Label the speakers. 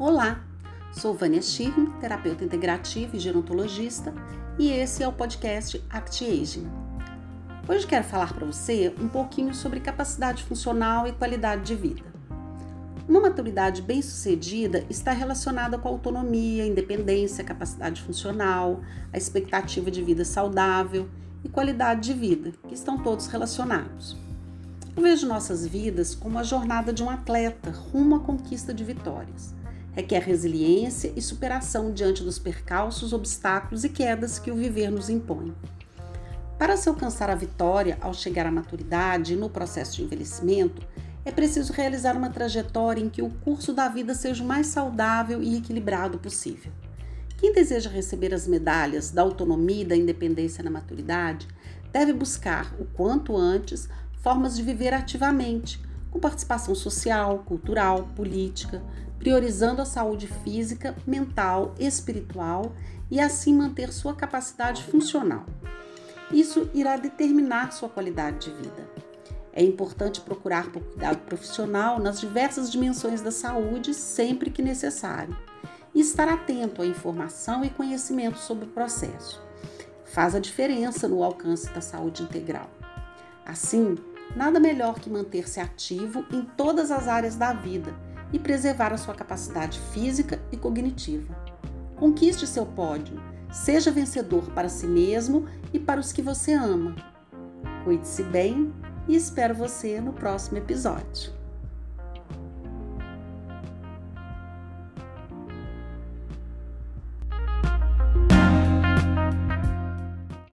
Speaker 1: Olá, sou Vânia Schirm, terapeuta integrativa e gerontologista, e esse é o podcast Act Aging. Hoje quero falar para você um pouquinho sobre capacidade funcional e qualidade de vida. Uma maturidade bem-sucedida está relacionada com a autonomia, independência, capacidade funcional, a expectativa de vida saudável e qualidade de vida, que estão todos relacionados. Eu vejo nossas vidas como a jornada de um atleta rumo à conquista de vitórias requer resiliência e superação diante dos percalços, obstáculos e quedas que o viver nos impõe. Para se alcançar a vitória ao chegar à maturidade e no processo de envelhecimento, é preciso realizar uma trajetória em que o curso da vida seja o mais saudável e equilibrado possível. Quem deseja receber as medalhas da autonomia e da independência na maturidade deve buscar, o quanto antes, formas de viver ativamente, com participação social, cultural, política, priorizando a saúde física, mental, espiritual e assim manter sua capacidade funcional. Isso irá determinar sua qualidade de vida. É importante procurar por cuidado profissional nas diversas dimensões da saúde sempre que necessário e estar atento à informação e conhecimento sobre o processo. Faz a diferença no alcance da saúde integral. Assim, nada melhor que manter-se ativo em todas as áreas da vida e preservar a sua capacidade física e cognitiva. Conquiste seu pódio, seja vencedor para si mesmo e para os que você ama. Cuide-se bem e espero você no próximo episódio.